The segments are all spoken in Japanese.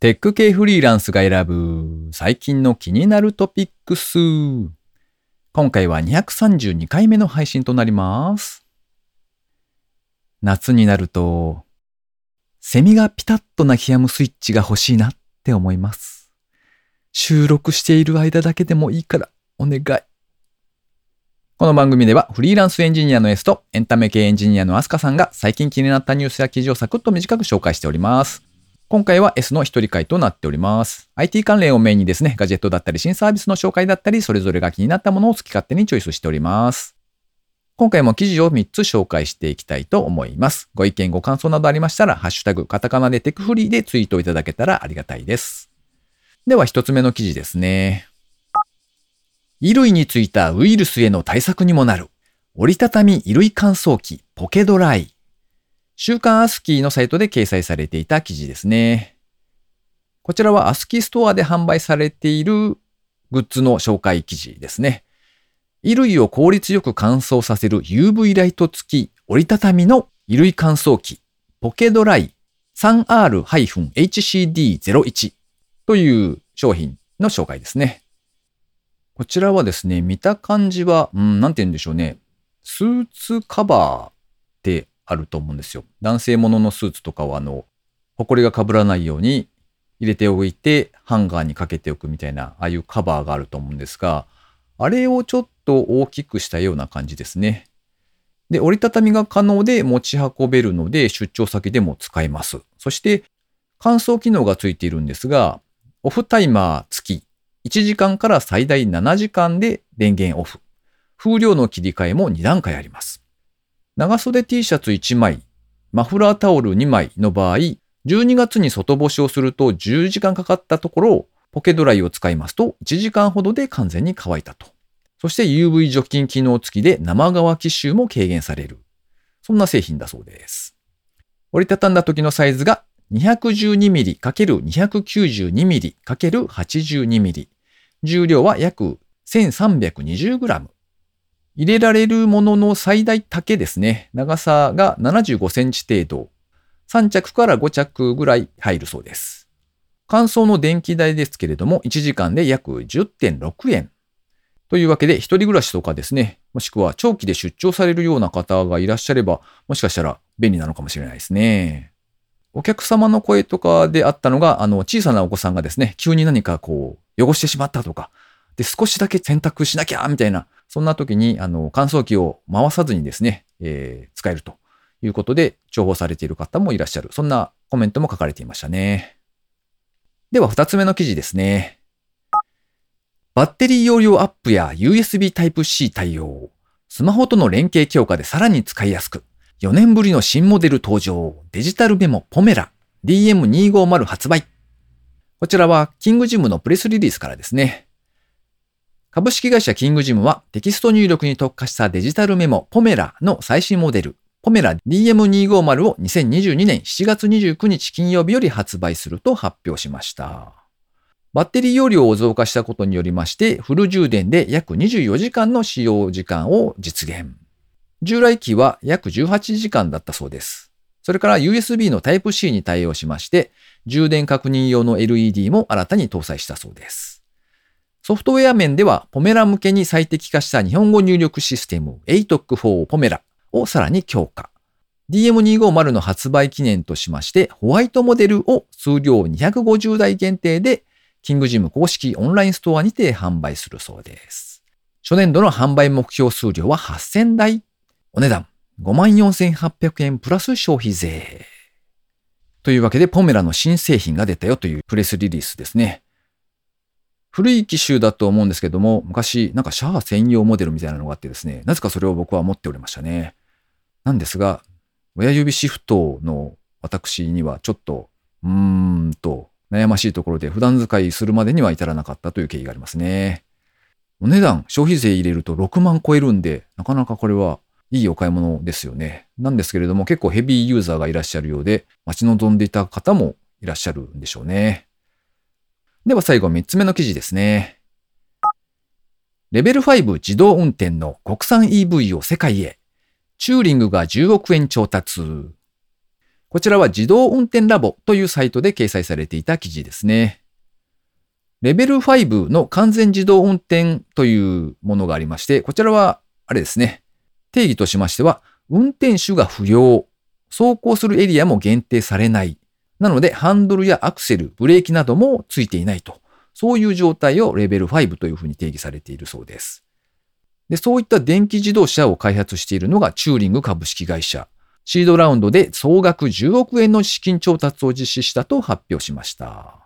テック系フリーランスが選ぶ最近の気になるトピックス。今回は232回目の配信となります。夏になると、セミがピタッと鳴き止むスイッチが欲しいなって思います。収録している間だけでもいいからお願い。この番組ではフリーランスエンジニアの S とエンタメ系エンジニアのアスカさんが最近気になったニュースや記事をサクッと短く紹介しております。今回は S の一人会となっております。IT 関連をメインにですね、ガジェットだったり新サービスの紹介だったり、それぞれが気になったものを好き勝手にチョイスしております。今回も記事を3つ紹介していきたいと思います。ご意見、ご感想などありましたら、ハッシュタグ、カタカナでテクフリーでツイートいただけたらありがたいです。では1つ目の記事ですね。衣類についたウイルスへの対策にもなる。折りたたみ衣類乾燥機ポケドライ。週刊アスキーのサイトで掲載されていた記事ですね。こちらはアスキーストアで販売されているグッズの紹介記事ですね。衣類を効率よく乾燥させる UV ライト付き折りたたみの衣類乾燥機ポケドライ 3R-HCD01 という商品の紹介ですね。こちらはですね、見た感じは、うん、なんて言うんでしょうね。スーツカバーってあると思うんですよ。男性もののスーツとかはあの、埃が被らないように入れておいてハンガーにかけておくみたいな、ああいうカバーがあると思うんですが、あれをちょっと大きくしたような感じですね。で、折りたたみが可能で持ち運べるので出張先でも使えます。そして乾燥機能がついているんですが、オフタイマー付き1時間から最大7時間で電源オフ。風量の切り替えも2段階あります。長袖 T シャツ1枚、マフラータオル2枚の場合、12月に外干しをすると10時間かかったところ、ポケドライを使いますと1時間ほどで完全に乾いたと。そして UV 除菌機能付きで生乾き臭も軽減される。そんな製品だそうです。折りたたんだ時のサイズが 212mm×292mm×82mm。重量は約 1320g。入れられるものの最大丈ですね。長さが75センチ程度。3着から5着ぐらい入るそうです。乾燥の電気代ですけれども、1時間で約10.6円。というわけで、一人暮らしとかですね、もしくは長期で出張されるような方がいらっしゃれば、もしかしたら便利なのかもしれないですね。お客様の声とかであったのが、あの、小さなお子さんがですね、急に何かこう、汚してしまったとか、で、少しだけ洗濯しなきゃみたいな、そんな時に、あの、乾燥機を回さずにですね、えー、使えるということで、重宝されている方もいらっしゃる。そんなコメントも書かれていましたね。では、二つ目の記事ですね。バッテリー容量アップや USB Type-C 対応。スマホとの連携強化でさらに使いやすく。4年ぶりの新モデル登場。デジタルメモポメラ DM250 発売。こちらはキングジムのプレスリリースからですね。株式会社キングジムはテキスト入力に特化したデジタルメモポメラの最新モデルポメラ DM250 を2022年7月29日金曜日より発売すると発表しました。バッテリー容量を増加したことによりましてフル充電で約24時間の使用時間を実現。従来機は約18時間だったそうです。それから USB の Type-C に対応しまして充電確認用の LED も新たに搭載したそうです。ソフトウェア面では、ポメラ向けに最適化した日本語入力システム ATOC4 ポメラをさらに強化。DM250 の発売記念としまして、ホワイトモデルを数量250台限定で、キングジム公式オンラインストアにて販売するそうです。初年度の販売目標数量は8000台。お値段54,800円プラス消費税。というわけで、ポメラの新製品が出たよというプレスリリースですね。古い機種だと思うんですけども、昔なんかシャア専用モデルみたいなのがあってですね、なぜかそれを僕は持っておりましたね。なんですが、親指シフトの私にはちょっと、うーんと悩ましいところで普段使いするまでには至らなかったという経緯がありますね。お値段、消費税入れると6万超えるんで、なかなかこれはいいお買い物ですよね。なんですけれども結構ヘビーユーザーがいらっしゃるようで、待ち望んでいた方もいらっしゃるんでしょうね。では最後3つ目の記事ですね。レベル5自動運転の国産 EV を世界へ。チューリングが10億円調達。こちらは自動運転ラボというサイトで掲載されていた記事ですね。レベル5の完全自動運転というものがありまして、こちらは、あれですね。定義としましては、運転手が不要、走行するエリアも限定されない。なので、ハンドルやアクセル、ブレーキなどもついていないと。そういう状態をレベル5というふうに定義されているそうです。で、そういった電気自動車を開発しているのがチューリング株式会社。シードラウンドで総額10億円の資金調達を実施したと発表しました。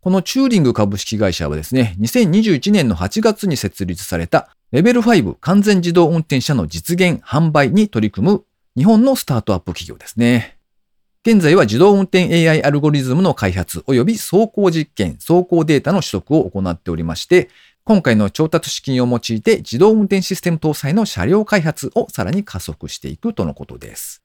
このチューリング株式会社はですね、2021年の8月に設立されたレベル5完全自動運転車の実現販売に取り組む日本のスタートアップ企業ですね。現在は自動運転 AI アルゴリズムの開発及び走行実験、走行データの取得を行っておりまして、今回の調達資金を用いて自動運転システム搭載の車両開発をさらに加速していくとのことです。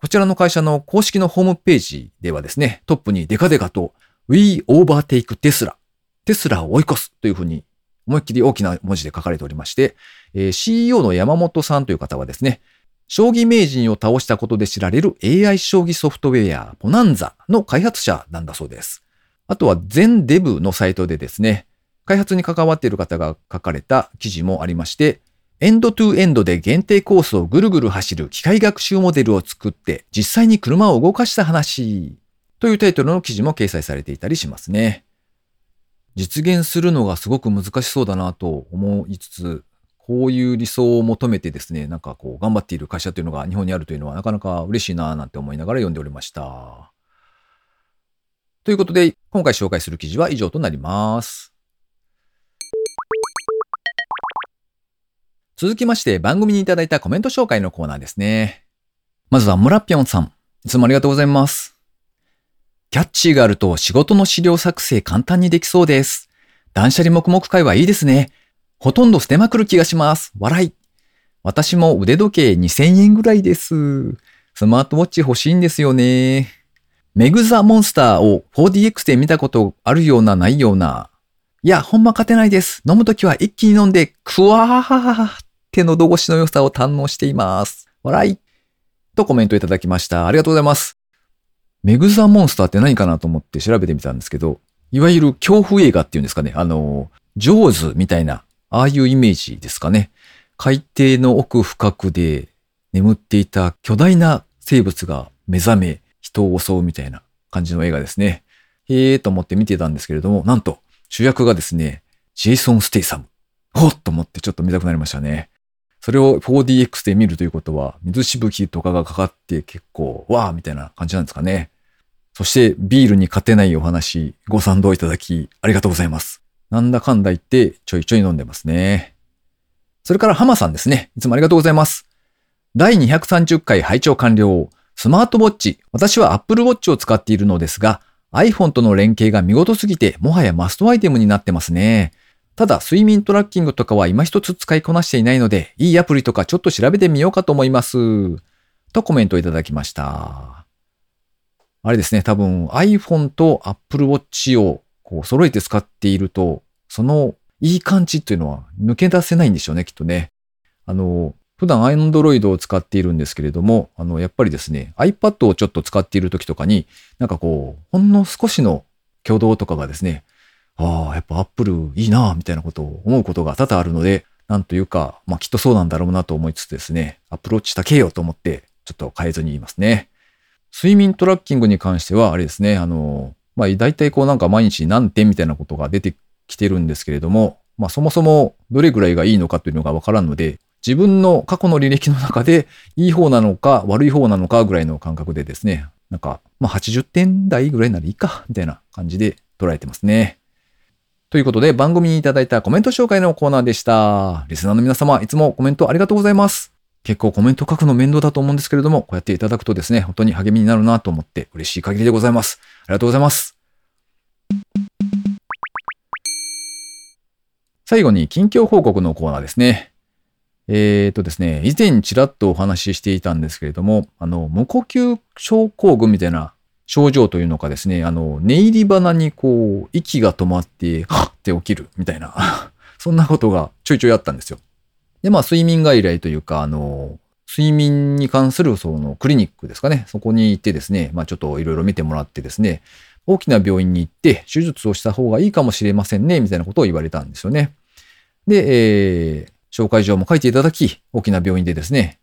こちらの会社の公式のホームページではですね、トップにデカデカと We overtake Tesla テスラを追い越すというふうに思いっきり大きな文字で書かれておりまして、CEO の山本さんという方はですね、将棋名人を倒したことで知られる AI 将棋ソフトウェアポナンザの開発者なんだそうです。あとは全デブのサイトでですね、開発に関わっている方が書かれた記事もありまして、エンドトゥエンドで限定コースをぐるぐる走る機械学習モデルを作って実際に車を動かした話というタイトルの記事も掲載されていたりしますね。実現するのがすごく難しそうだなと思いつつ、こういう理想を求めてですね、なんかこう頑張っている会社というのが日本にあるというのはなかなか嬉しいななんて思いながら読んでおりました。ということで、今回紹介する記事は以上となります。続きまして番組にいただいたコメント紹介のコーナーですね。まずは村ぴょんさん。いつもありがとうございます。キャッチーがあると仕事の資料作成簡単にできそうです。断捨離黙々会はいいですね。ほとんど捨てまくる気がします。笑い。私も腕時計2000円ぐらいです。スマートウォッチ欲しいんですよね。メグザモンスターを 4DX で見たことあるようなないような。いや、ほんま勝てないです。飲むときは一気に飲んで、クワーハ手のど越しの良さを堪能しています。笑い。とコメントいただきました。ありがとうございます。メグザモンスターって何かなと思って調べてみたんですけど、いわゆる恐怖映画っていうんですかね。あの、ジョーズみたいな、ああいうイメージですかね。海底の奥深くで眠っていた巨大な生物が目覚め、人を襲うみたいな感じの映画ですね。へえーと思って見てたんですけれども、なんと主役がですね、ジェイソン・ステイサム。ほっと思ってちょっと見たくなりましたね。それを 4DX で見るということは、水しぶきとかがかかって結構、わーみたいな感じなんですかね。そしてビールに勝てないお話、ご賛同いただき、ありがとうございます。なんだかんだ言ってちょいちょい飲んでますね。それからハマさんですね。いつもありがとうございます。第230回拝聴完了。スマートウォッチ。私は Apple Watch を使っているのですが、iPhone との連携が見事すぎて、もはやマストアイテムになってますね。ただ、睡眠トラッキングとかは今一つ使いこなしていないので、いいアプリとかちょっと調べてみようかと思います。とコメントいただきました。あれですね、多分 iPhone と Apple Watch をこう揃えて使っていると、そのいい感じっていうのは抜け出せないんでしょうね、きっとね。あの、普段 Android を使っているんですけれども、あの、やっぱりですね、iPad をちょっと使っている時とかに、なんかこう、ほんの少しの挙動とかがですね、ああ、やっぱアップルいいなみたいなことを思うことが多々あるので、なんというか、まあきっとそうなんだろうなと思いつつですね、アプローチしたけよと思って、ちょっと変えずに言いますね。睡眠トラッキングに関しては、あれですね、あの、まあ大体こうなんか毎日何点みたいなことが出てきてるんですけれども、まあそもそもどれぐらいがいいのかというのがわからんので、自分の過去の履歴の中でいい方なのか悪い方なのかぐらいの感覚でですね、なんか、まあ80点台ぐらいならいいか、みたいな感じで捉えてますね。ということで番組にいただいたコメント紹介のコーナーでした。リスナーの皆様、いつもコメントありがとうございます。結構コメント書くの面倒だと思うんですけれども、こうやっていただくとですね、本当に励みになるなと思って嬉しい限りでございます。ありがとうございます。最後に近況報告のコーナーですね。えーとですね、以前ちらっとお話ししていたんですけれども、あの、無呼吸症候群みたいな症状というのかですね、あの、寝入り鼻にこう、息が止まって、はっって起きるみたいな そんなことがちょいちょいあったんですよ。で、まあ、睡眠外来というか、あの、睡眠に関するそのクリニックですかね。そこに行ってですね、まあちょっといろいろ見てもらってですね、大きな病院に行って手術をした方がいいかもしれませんね、みたいなことを言われたんですよね。で、えー、紹介状も書いていただき、大きな病院でですね、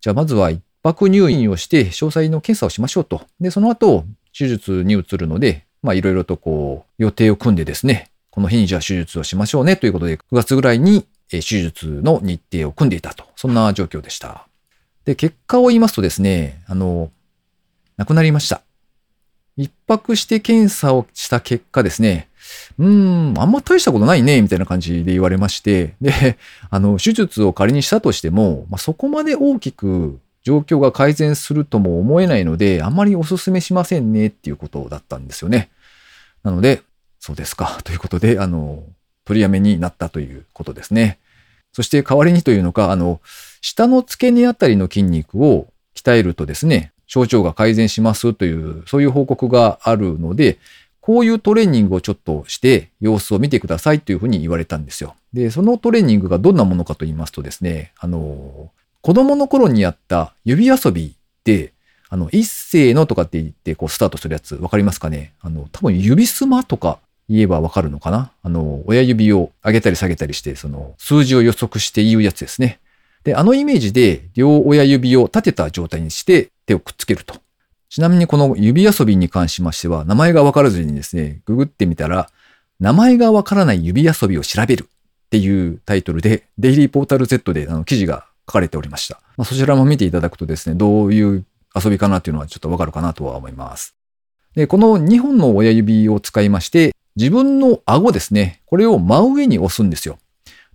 じゃあまずは一泊入院をして詳細の検査をしましょうと。で、その後、手術に移るので、まあいろいろとこう予定を組んでですね、この日にじゃあ手術をしましょうねということで、9月ぐらいに手術の日程を組んでいたと。そんな状況でした。で、結果を言いますとですね、あの、亡くなりました。一泊して検査をした結果ですね、うーん、あんま大したことないね、みたいな感じで言われまして、で、あの、手術を仮にしたとしても、まあ、そこまで大きく状況が改善するとも思えないので、あんまりお勧めしませんねっていうことだったんですよね。なので、そうですか、ということで、あの、取りやめになったということですね。そして代わりにというのか、あの、下の付け根あたりの筋肉を鍛えるとですね、症状が改善しますという、そういう報告があるので、こういうトレーニングをちょっとして様子を見てくださいというふうに言われたんですよ。で、そのトレーニングがどんなものかと言いますとですね、あの、子供の頃にやった指遊びで、あの、一斉のとかって言ってこうスタートするやつわかりますかね？あの、多分指すまとか言えばわかるのかな？あの、親指を上げたり下げたりして、その数字を予測して言うやつですね。で、あのイメージで両親指を立てた状態にして手をくっつけると。ちなみにこの指遊びに関しましては、名前がわからずにですね、ググってみたら、名前がわからない指遊びを調べるっていうタイトルで、デイリーポータル Z であの記事が書かれておりました。まあ、そちらも見ていただくとですね、どういう遊びかなっていうのはちょっとわかるかなとは思います。で、この2本の親指を使いまして、自分の顎ですね、これを真上に押すんですよ。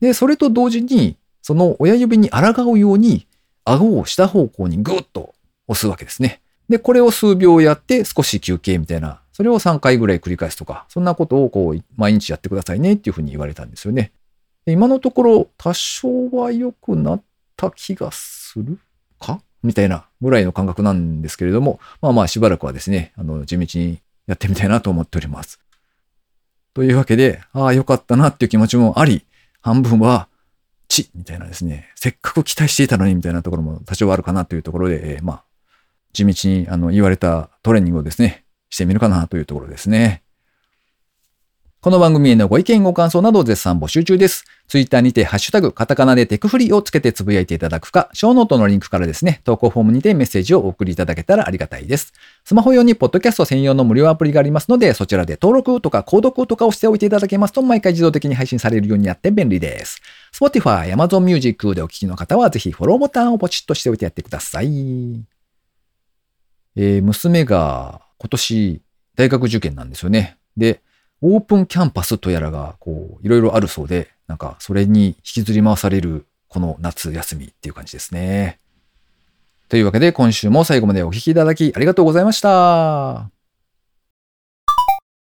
で、それと同時に、その親指に抗うように、顎を下方向にぐっと押すわけですね。で、これを数秒やって少し休憩みたいな、それを3回ぐらい繰り返すとか、そんなことをこう、毎日やってくださいねっていうふうに言われたんですよね。で今のところ、多少は良くなった気がするか？みたいなぐらいの感覚なんですけれども、まあまあしばらくはですね、あの、地道にやってみたいなと思っております。というわけで、ああ、良かったなっていう気持ちもあり、半分は、ちみたいなですね、せっかく期待していたのにみたいなところも多少あるかなというところで、えー、まあ、地道にあの言われたトレーニングをですね、してみるかなというところですね。この番組へのご意見ご感想など絶賛募集中です。ツイッターにてハッシュタグ、カタカナでテクフリーをつけてつぶやいていただくか、ショーノートのリンクからですね、投稿フォームにてメッセージをお送りいただけたらありがたいです。スマホ用にポッドキャスト専用の無料アプリがありますので、そちらで登録とか購読とかをしておいていただけますと、毎回自動的に配信されるようになって便利です。Spotify、Amazon Music でお聞きの方は、ぜひフォローボタンをポチッとしておいてやってください。えー、娘が今年大学受験なんですよね。で、オープンキャンパスとやらが、こう、いろいろあるそうで、なんか、それに引きずり回される、この夏休みっていう感じですね。というわけで、今週も最後までお聴きいただきありがとうございました。